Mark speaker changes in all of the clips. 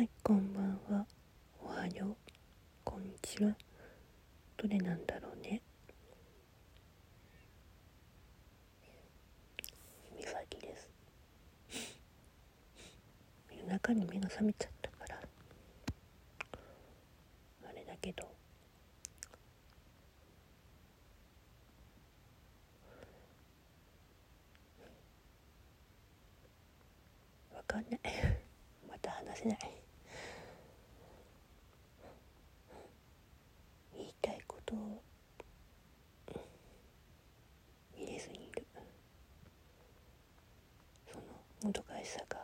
Speaker 1: はいこんばんは。おはよう。こんにちは。どれなんだろうね。みさきです。夜中に目が覚めちゃったから。あれだけど。わかんない。また話せない言いたいことを入れずにいるそのもどかしさが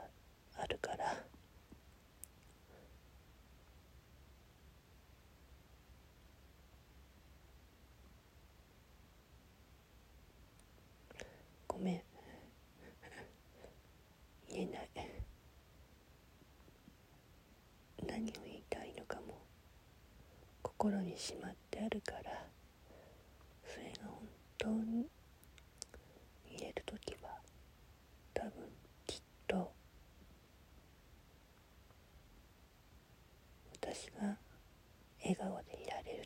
Speaker 1: あるから。ごめん。言えない。何を言いたいのかも。心にしまってあるから。それが本当に私笑顔でいられる